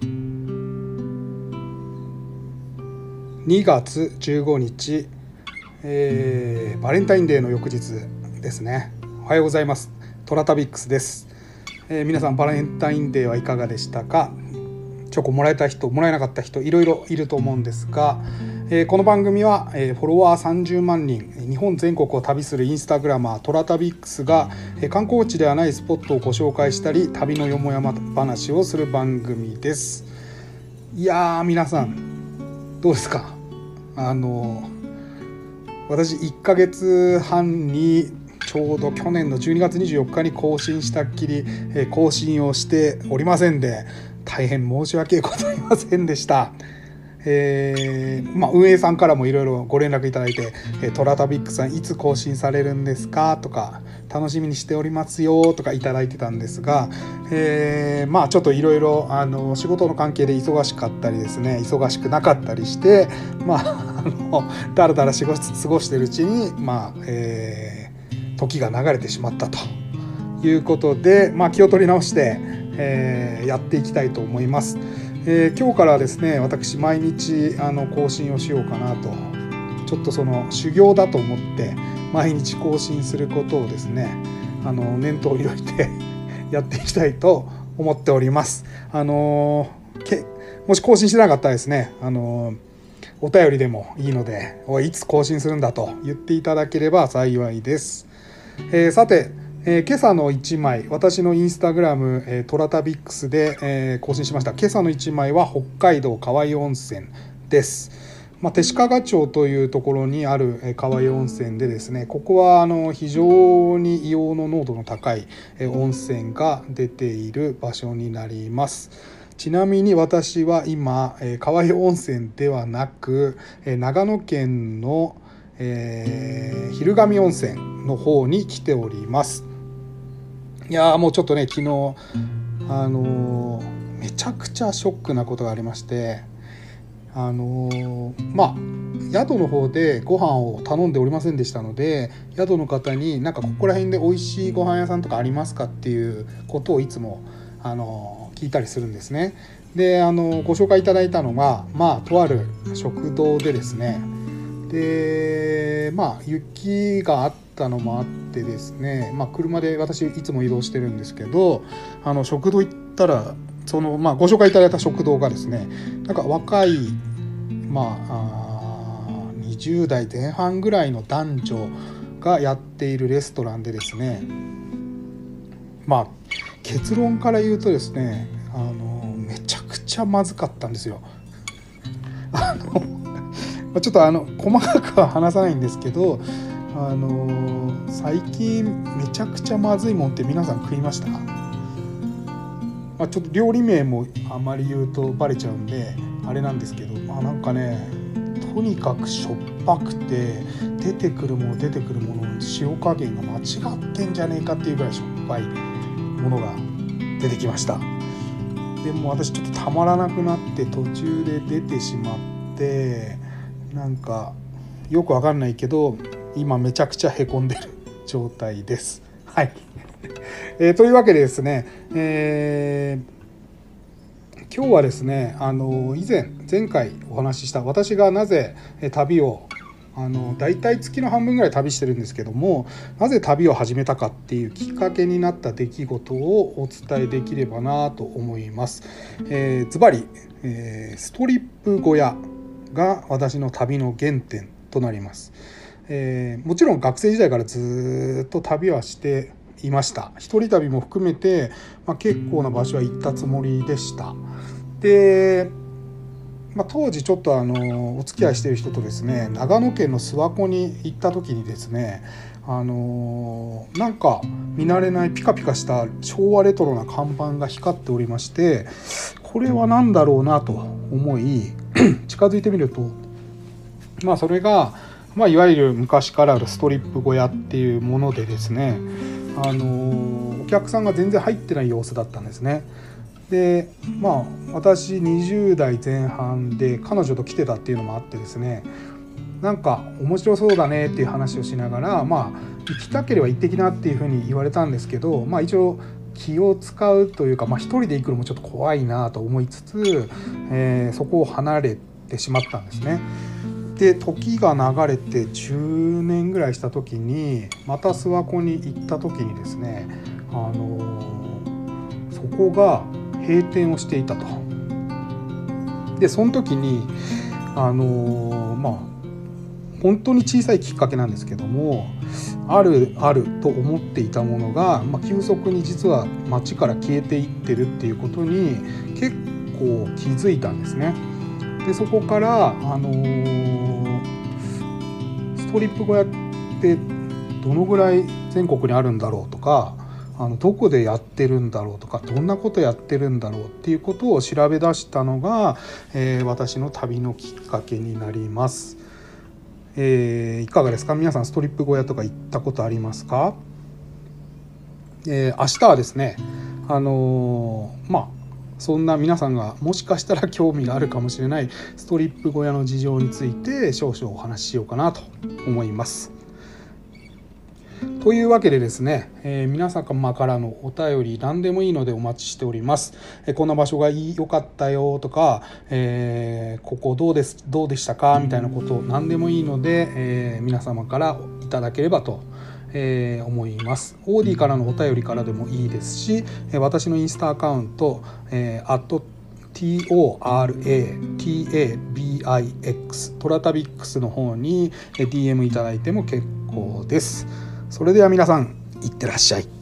2月15日、えー、バレンタインデーの翌日ですね。おはようございます。トラタビックスです、えー、皆さんバレンタインデーはいかがでしたか？チョコもらえた人もらえなかった人いろいろいると思うんですが、え、この番組は、え、フォロワー30万人日本全国を旅するインスタグラマートラタビックスが、え、観光地ではないスポットをご紹介したり旅のよもやま話をする番組ですいや皆さんどうですか？あの私1ヶ月半にちょうど去年の12月24日に更新したっきり、え更新をしておりませんで大変申し訳ございませんでした。えー、まあ、運営さんからもいろいろご連絡いただいて「トラタビックさんいつ更新されるんですか?」とか「楽しみにしておりますよ」とかいただいてたんですが、えー、まあちょっといろいろ仕事の関係で忙しかったりですね忙しくなかったりしてまああのだらだら過ごしてるうちにまあ、えー、時が流れてしまったということで、まあ、気を取り直して、えー、やっていきたいと思います。えー、今日からですね私毎日あの更新をしようかなとちょっとその修行だと思って毎日更新することをですねあの念頭に置いて やっていきたいと思っております。あのけもし更新してなかったらですねあのお便りでもいいのでおいつ更新するんだと言っていただければ幸いです。えー、さてえー、今朝の1枚私のインスタグラム、えー、トラタビックスで、えー、更新しました。今朝の1枚は北海道河合温泉です、まあ、手鹿賀町というところにある、えー、河合温泉でですねここはあの非常に硫黄の濃度の高い、え、温泉が出ている場所になります。ちなみに私は今、えー、河合温泉ではなく、え、長野県のえー、昼神温泉の方に来ております。いやもうちょっとね昨日あのー、めちゃくちゃショックなことがありましてあのー、まあ宿の方でご飯を頼んでおりませんでしたので宿の方になんかここら辺で美味しいご飯屋さんとかありますかっていうことをいつもあの聞いたりするんですね。であのご紹介いただいたのがまあとある食堂でですねでまあ雪があったのもあってですね、まあ、車で私いつも移動してるんですけどあの食堂行ったらその、まあ、ご紹介いただいた食堂がですねなんか若いまあ20代前半ぐらいの男女がやっているレストランでですねまあ結論から言うとですねあのめちゃくちゃまずかったんですよ。あのちょっとあの細かくは話さないんですけどあの最近めちゃくちゃまずいもんって皆さん食いました、まあ、ちょっと料理名もあまり言うとバレちゃうんであれなんですけどまあなんかねとにかくしょっぱくて出てくるもの出てくるもの塩加減が間違ってんじゃねえかっていうぐらいしょっぱいものが出てきました。でも私ちょっとたまらなくなって途中で出てしまってなんかよくわかんないけど今めちゃくちゃへこんでる 状態です。はい、えー、というわけでですね、えー、今日はですねあの以前前回お話しした私がなぜ旅をあの大体月の半分ぐらい旅してるんですけどもなぜ旅を始めたかっていうきっかけになった出来事をお伝えできればなと思います。えー、ズバリ、えー、ストリップ小屋が私の旅の原点となります。えー、もちろん学生時代からずっと旅はしていました一人旅も含めて、まあ、結構な場所は行ったつもりでしたで、まあ、当時ちょっとあのお付き合いしてる人とですね長野県の諏訪湖に行った時にですねあのー、なんか見慣れないピカピカした昭和レトロな看板が光っておりましてこれは何だろうなと思い 近づいてみるとまあそれが、まあ、いわゆる昔からあるストリップ小屋っていうものでですねあのお客さんが全然入ってない様子だったんですね。でまあ私20代前半で彼女と来てたっていうのもあってですねなんか面白そうだねっていう話をしながらまあ行きたければ行ってきなっていうふうに言われたんですけどまあ一応気を使うというか、まあ、一人で行くのもちょっと怖いなと思いつつ、えー、そこを離れてしまったんですね。で時が流れて10年ぐらいした時にまた諏訪湖に行った時にですね、あのー、そこが閉店をしていたと。でその時にあのー、まあ本当に小さいきっかけなんですけどもあるあると思っていたものが、まあ、急速に実は街から消えていってるっていうことに結構気づいたんですね。でそこから、あのー、ストリップ小屋ってどのぐらい全国にあるんだろうとかあのどこでやってるんだろうとかどんなことやってるんだろうっていうことを調べ出したのが、えー、私の旅のきっかけになります。えー、いかがですか？皆さんストリップ小屋とか行ったことありますか、えー、明日はですねあのー、まあそんな皆さんがもしかしたら興味があるかもしれないストリップ小屋の事情について少々お話ししようかなと思います。というわけでですね、えー、皆様からのお便り何でもいいのでお待ちしております。えー、こんな場所が良かったよとか、えー、ここどうですどうでしたかみたいなことを何でもいいので、え皆様からいただければとえー、思います。オーディからのお便りからでもいいですし、私のインスタアカウント、えー、TORATABIX トラタビックスの方に DM いただいても結構です。それでは皆さんいってらっしゃい。